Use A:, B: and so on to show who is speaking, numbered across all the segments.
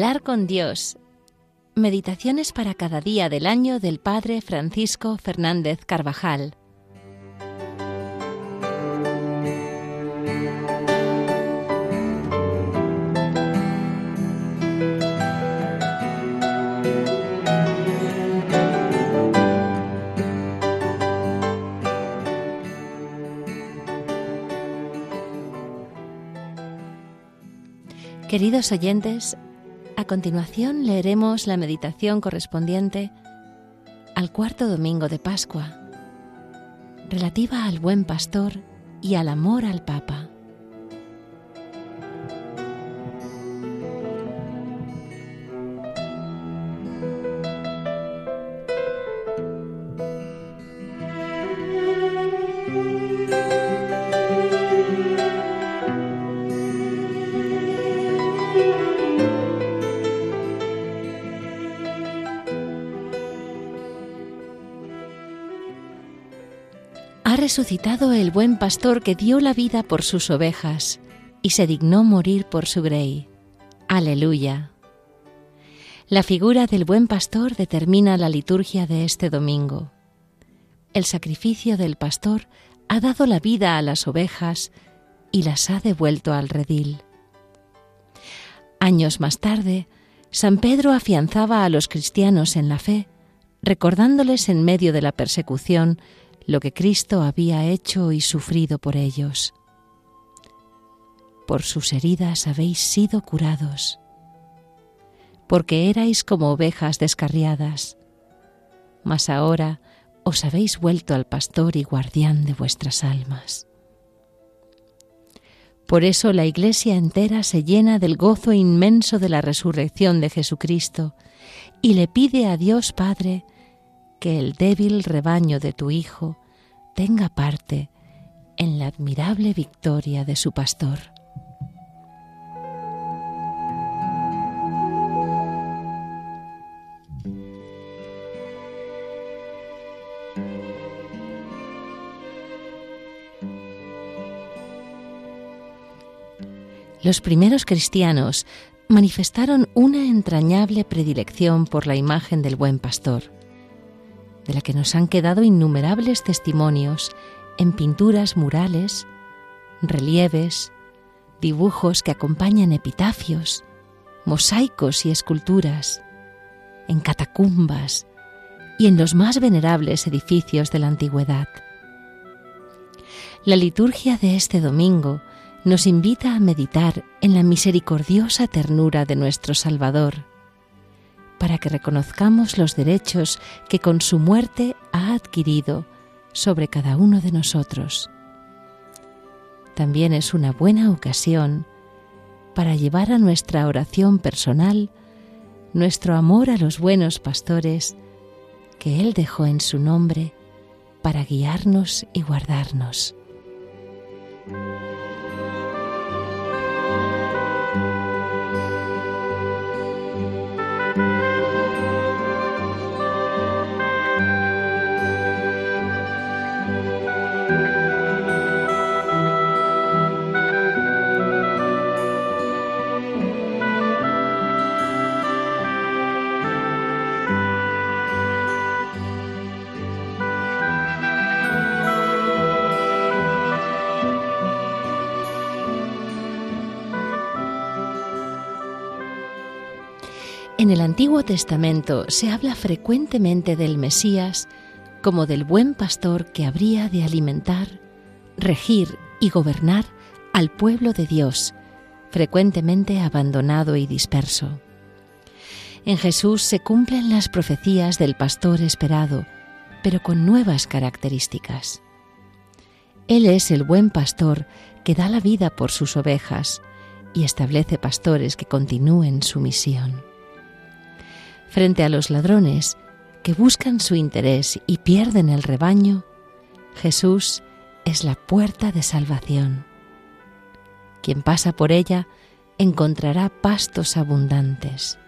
A: Hablar con Dios. Meditaciones para cada día del año del Padre Francisco Fernández Carvajal. Queridos oyentes, a continuación leeremos la meditación correspondiente al cuarto domingo de Pascua, relativa al buen pastor y al amor al Papa. Ha resucitado el buen pastor que dio la vida por sus ovejas y se dignó morir por su grey. Aleluya. La figura del buen pastor determina la liturgia de este domingo. El sacrificio del pastor ha dado la vida a las ovejas y las ha devuelto al redil. Años más tarde, San Pedro afianzaba a los cristianos en la fe, recordándoles en medio de la persecución lo que Cristo había hecho y sufrido por ellos. Por sus heridas habéis sido curados, porque erais como ovejas descarriadas, mas ahora os habéis vuelto al pastor y guardián de vuestras almas. Por eso la Iglesia entera se llena del gozo inmenso de la resurrección de Jesucristo y le pide a Dios Padre que el débil rebaño de tu Hijo tenga parte en la admirable victoria de su pastor. Los primeros cristianos manifestaron una entrañable predilección por la imagen del buen pastor de la que nos han quedado innumerables testimonios en pinturas murales, relieves, dibujos que acompañan epitafios, mosaicos y esculturas, en catacumbas y en los más venerables edificios de la antigüedad. La liturgia de este domingo nos invita a meditar en la misericordiosa ternura de nuestro Salvador, para que reconozcamos los derechos que con su muerte ha adquirido sobre cada uno de nosotros. También es una buena ocasión para llevar a nuestra oración personal nuestro amor a los buenos pastores que Él dejó en su nombre para guiarnos y guardarnos. En el Antiguo Testamento se habla frecuentemente del Mesías como del buen pastor que habría de alimentar, regir y gobernar al pueblo de Dios, frecuentemente abandonado y disperso. En Jesús se cumplen las profecías del pastor esperado, pero con nuevas características. Él es el buen pastor que da la vida por sus ovejas y establece pastores que continúen su misión frente a los ladrones que buscan su interés y pierden el rebaño, Jesús es la puerta de salvación. Quien pasa por ella encontrará pastos abundantes.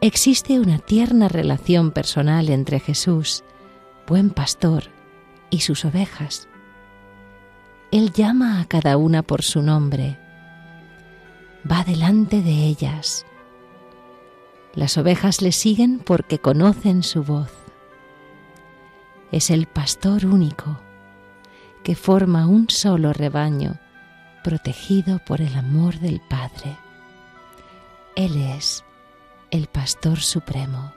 A: Existe una tierna relación personal entre Jesús, buen pastor, y sus ovejas. Él llama a cada una por su nombre. va delante de ellas. Las ovejas le siguen porque conocen su voz. Es el pastor único que forma un solo rebaño protegido por el amor del Padre. Él es el Pastor Supremo.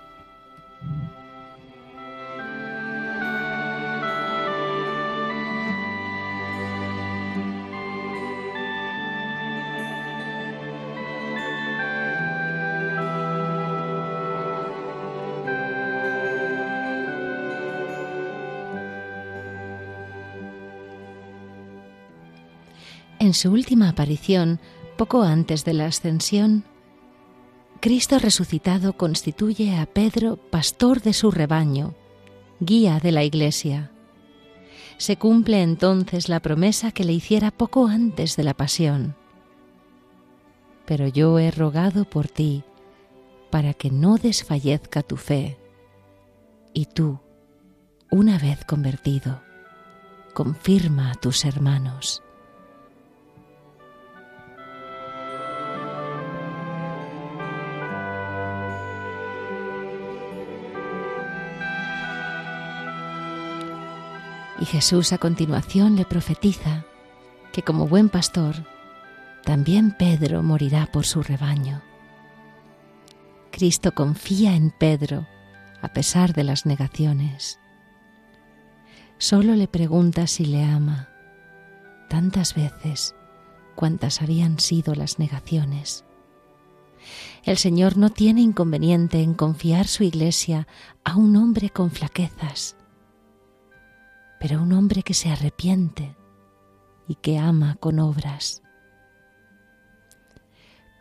A: En su última aparición, poco antes de la ascensión, Cristo resucitado constituye a Pedro pastor de su rebaño, guía de la Iglesia. Se cumple entonces la promesa que le hiciera poco antes de la pasión. Pero yo he rogado por ti para que no desfallezca tu fe. Y tú, una vez convertido, confirma a tus hermanos. Y Jesús a continuación le profetiza que como buen pastor, también Pedro morirá por su rebaño. Cristo confía en Pedro a pesar de las negaciones. Solo le pregunta si le ama, tantas veces cuantas habían sido las negaciones. El Señor no tiene inconveniente en confiar su iglesia a un hombre con flaquezas, pero un hombre que se arrepiente y que ama con obras.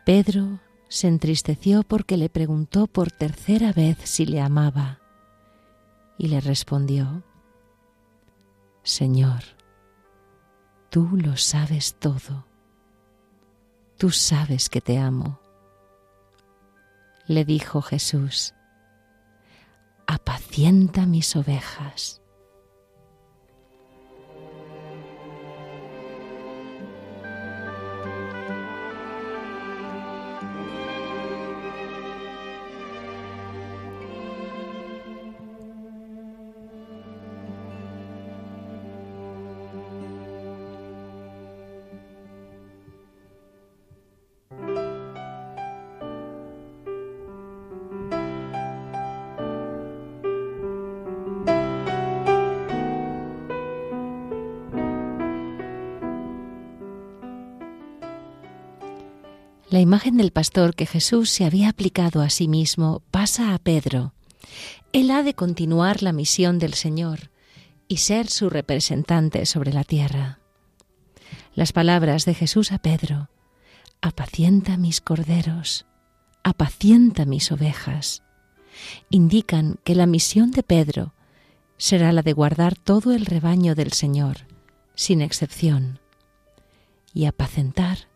A: Pedro se entristeció porque le preguntó por tercera vez si le amaba y le respondió, Señor, tú lo sabes todo, tú sabes que te amo. Le dijo Jesús, apacienta mis ovejas. La imagen del pastor que Jesús se había aplicado a sí mismo pasa a Pedro. Él ha de continuar la misión del Señor y ser su representante sobre la tierra. Las palabras de Jesús a Pedro, apacienta mis corderos, apacienta mis ovejas, indican que la misión de Pedro será la de guardar todo el rebaño del Señor, sin excepción, y apacentar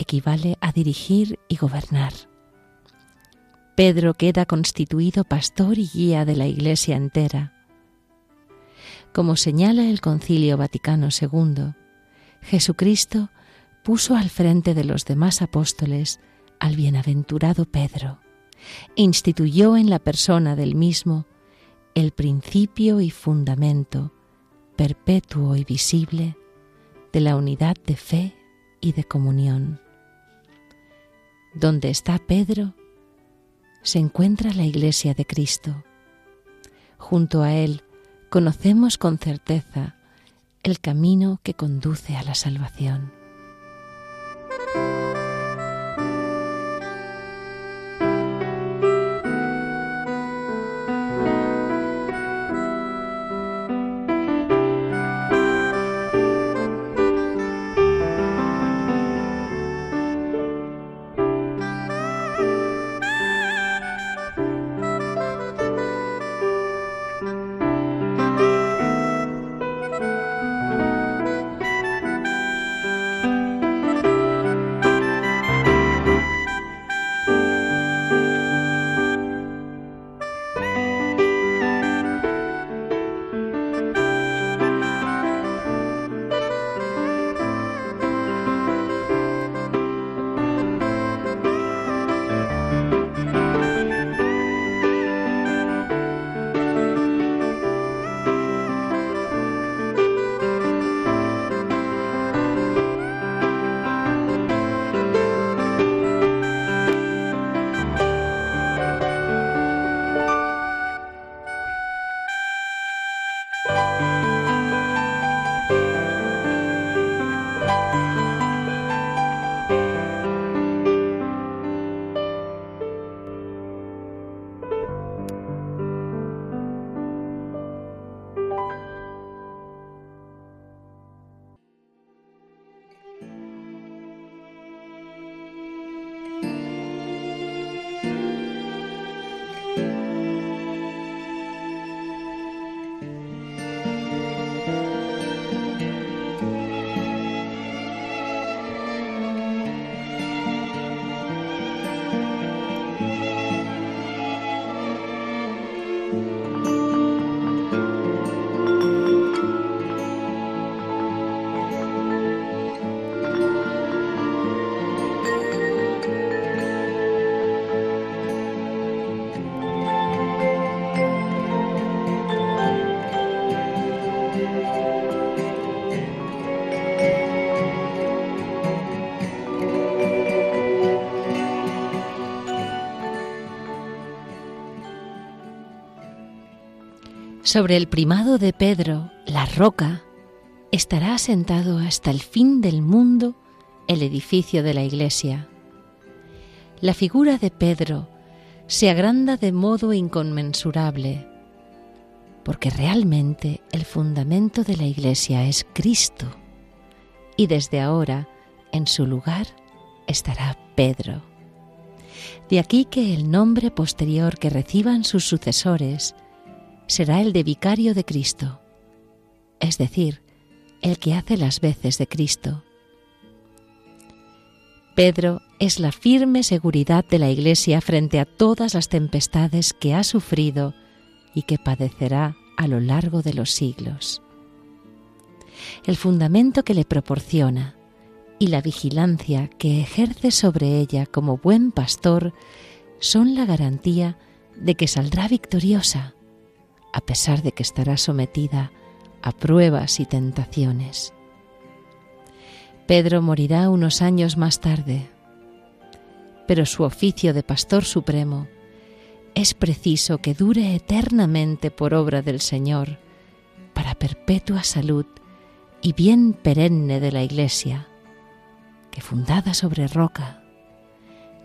A: equivale a dirigir y gobernar. Pedro queda constituido pastor y guía de la Iglesia entera. Como señala el Concilio Vaticano II, Jesucristo puso al frente de los demás apóstoles al bienaventurado Pedro, instituyó en la persona del mismo el principio y fundamento perpetuo y visible de la unidad de fe y de comunión. Donde está Pedro, se encuentra la iglesia de Cristo. Junto a él conocemos con certeza el camino que conduce a la salvación. Sobre el primado de Pedro, la roca, estará asentado hasta el fin del mundo el edificio de la Iglesia. La figura de Pedro se agranda de modo inconmensurable, porque realmente el fundamento de la Iglesia es Cristo, y desde ahora en su lugar estará Pedro. De aquí que el nombre posterior que reciban sus sucesores será el de vicario de Cristo, es decir, el que hace las veces de Cristo. Pedro es la firme seguridad de la Iglesia frente a todas las tempestades que ha sufrido y que padecerá a lo largo de los siglos. El fundamento que le proporciona y la vigilancia que ejerce sobre ella como buen pastor son la garantía de que saldrá victoriosa a pesar de que estará sometida a pruebas y tentaciones. Pedro morirá unos años más tarde, pero su oficio de pastor supremo es preciso que dure eternamente por obra del Señor para perpetua salud y bien perenne de la Iglesia, que fundada sobre roca,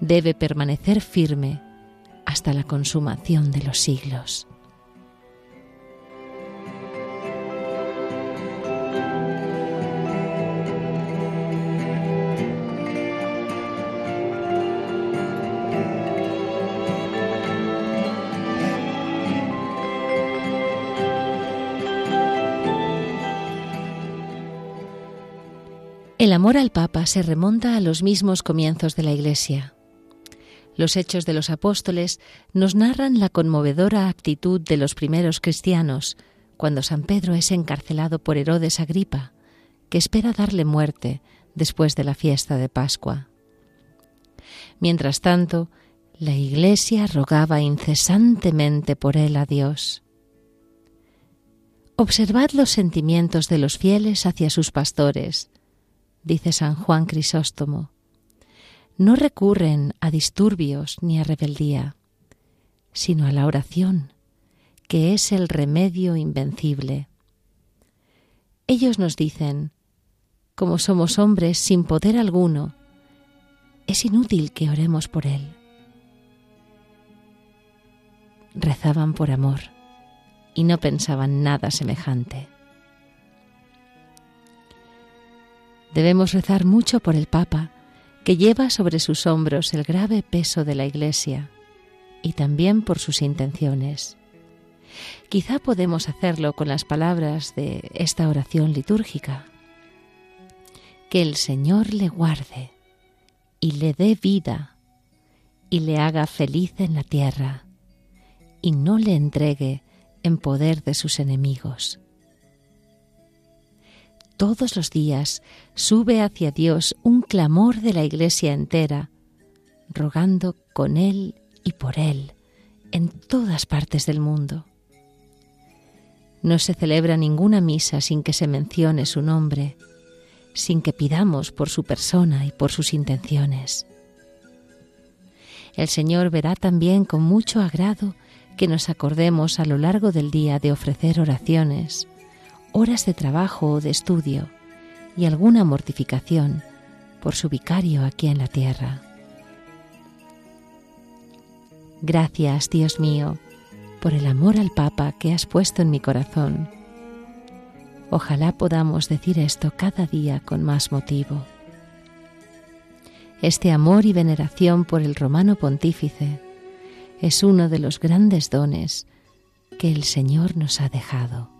A: debe permanecer firme hasta la consumación de los siglos. El amor al Papa se remonta a los mismos comienzos de la Iglesia. Los hechos de los apóstoles nos narran la conmovedora actitud de los primeros cristianos cuando San Pedro es encarcelado por Herodes Agripa, que espera darle muerte después de la fiesta de Pascua. Mientras tanto, la Iglesia rogaba incesantemente por él a Dios. Observad los sentimientos de los fieles hacia sus pastores, dice San Juan Crisóstomo, no recurren a disturbios ni a rebeldía, sino a la oración, que es el remedio invencible. Ellos nos dicen, como somos hombres sin poder alguno, es inútil que oremos por él. Rezaban por amor y no pensaban nada semejante. Debemos rezar mucho por el Papa, que lleva sobre sus hombros el grave peso de la Iglesia, y también por sus intenciones. Quizá podemos hacerlo con las palabras de esta oración litúrgica. Que el Señor le guarde y le dé vida y le haga feliz en la tierra y no le entregue en poder de sus enemigos todos los días sube hacia Dios un clamor de la Iglesia entera, rogando con Él y por Él en todas partes del mundo. No se celebra ninguna misa sin que se mencione su nombre, sin que pidamos por su persona y por sus intenciones. El Señor verá también con mucho agrado que nos acordemos a lo largo del día de ofrecer oraciones, horas de trabajo o de estudio y alguna mortificación por su vicario aquí en la tierra. Gracias, Dios mío, por el amor al Papa que has puesto en mi corazón. Ojalá podamos decir esto cada día con más motivo. Este amor y veneración por el romano pontífice es uno de los grandes dones que el Señor nos ha dejado.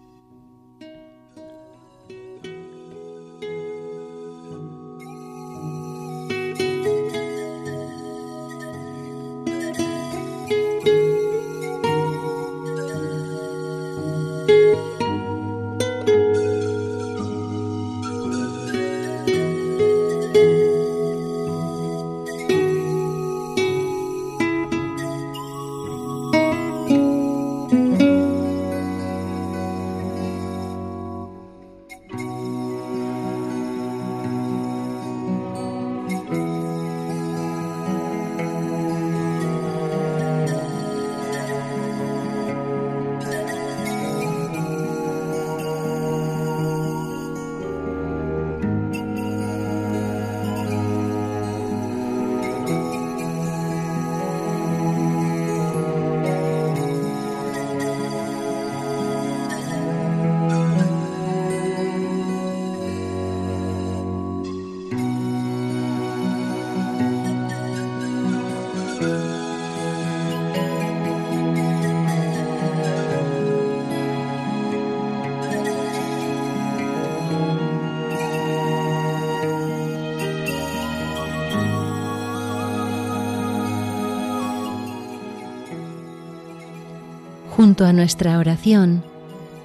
A: Junto a nuestra oración,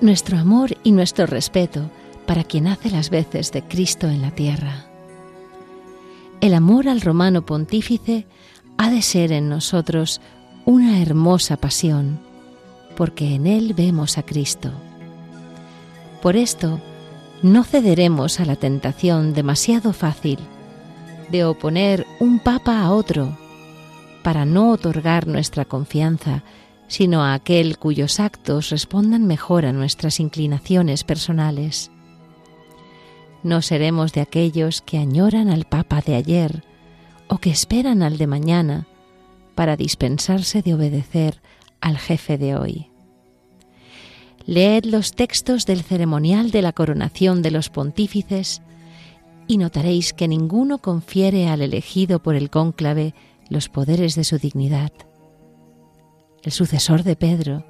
A: nuestro amor y nuestro respeto para quien hace las veces de Cristo en la tierra. El amor al romano pontífice ha de ser en nosotros una hermosa pasión, porque en él vemos a Cristo. Por esto, no cederemos a la tentación demasiado fácil de oponer un papa a otro, para no otorgar nuestra confianza, sino a aquel cuyos actos respondan mejor a nuestras inclinaciones personales. No seremos de aquellos que añoran al papa de ayer o que esperan al de mañana para dispensarse de obedecer al jefe de hoy. Leed los textos del ceremonial de la coronación de los pontífices y notaréis que ninguno confiere al elegido por el cónclave los poderes de su dignidad. El sucesor de Pedro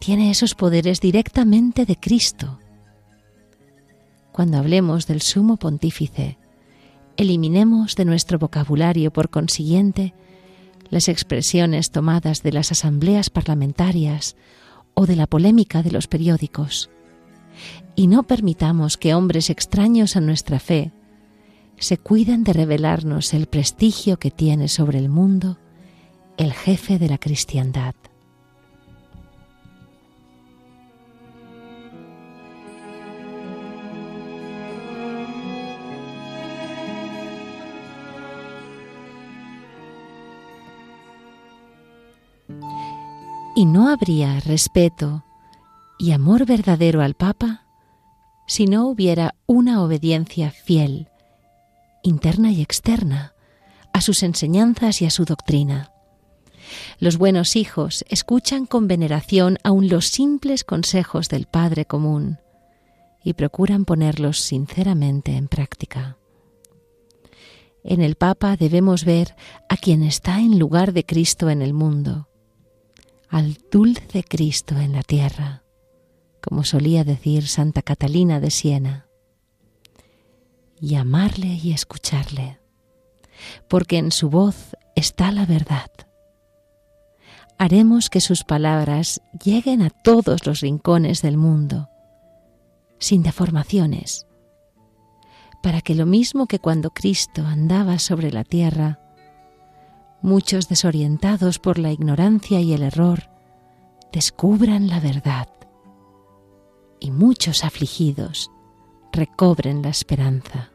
A: tiene esos poderes directamente de Cristo. Cuando hablemos del sumo pontífice, eliminemos de nuestro vocabulario, por consiguiente, las expresiones tomadas de las asambleas parlamentarias o de la polémica de los periódicos, y no permitamos que hombres extraños a nuestra fe se cuiden de revelarnos el prestigio que tiene sobre el mundo el jefe de la cristiandad. Y no habría respeto y amor verdadero al Papa si no hubiera una obediencia fiel, interna y externa, a sus enseñanzas y a su doctrina. Los buenos hijos escuchan con veneración aun los simples consejos del Padre común y procuran ponerlos sinceramente en práctica. En el Papa debemos ver a quien está en lugar de Cristo en el mundo, al dulce Cristo en la tierra, como solía decir Santa Catalina de Siena, y amarle y escucharle, porque en su voz está la verdad. Haremos que sus palabras lleguen a todos los rincones del mundo, sin deformaciones, para que lo mismo que cuando Cristo andaba sobre la tierra, muchos desorientados por la ignorancia y el error descubran la verdad y muchos afligidos recobren la esperanza.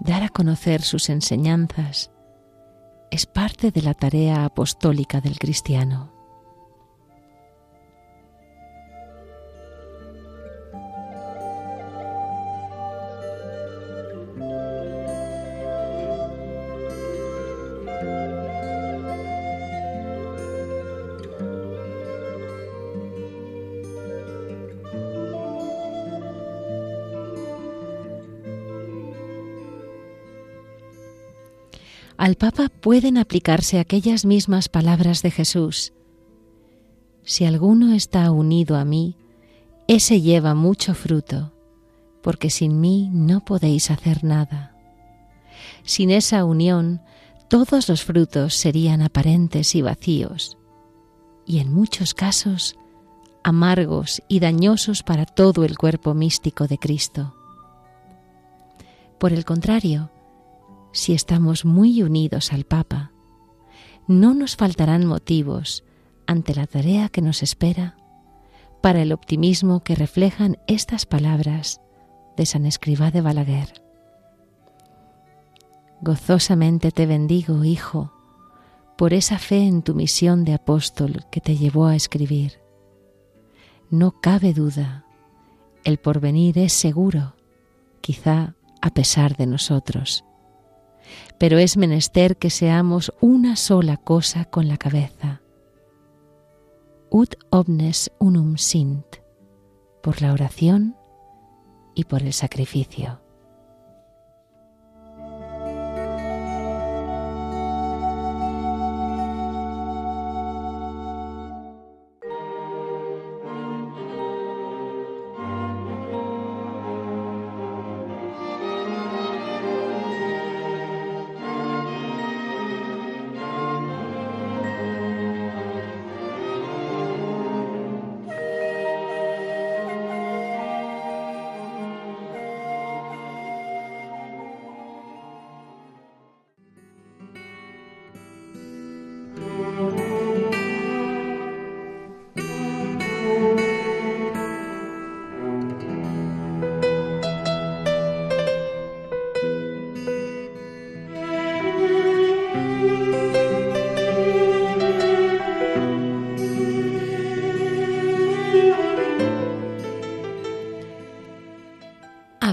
A: Dar a conocer sus enseñanzas es parte de la tarea apostólica del cristiano. Al Papa pueden aplicarse aquellas mismas palabras de Jesús. Si alguno está unido a mí, ese lleva mucho fruto, porque sin mí no podéis hacer nada. Sin esa unión, todos los frutos serían aparentes y vacíos, y en muchos casos amargos y dañosos para todo el cuerpo místico de Cristo. Por el contrario, si estamos muy unidos al Papa, no nos faltarán motivos ante la tarea que nos espera para el optimismo que reflejan estas palabras de San Escribá de Balaguer. Gozosamente te bendigo, Hijo, por esa fe en tu misión de apóstol que te llevó a escribir. No cabe duda, el porvenir es seguro, quizá a pesar de nosotros pero es menester que seamos una sola cosa con la cabeza. Ut omnes unum sint, por la oración y por el sacrificio.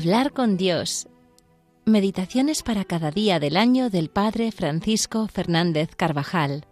A: Hablar con Dios. Meditaciones para cada día del año del Padre Francisco Fernández Carvajal.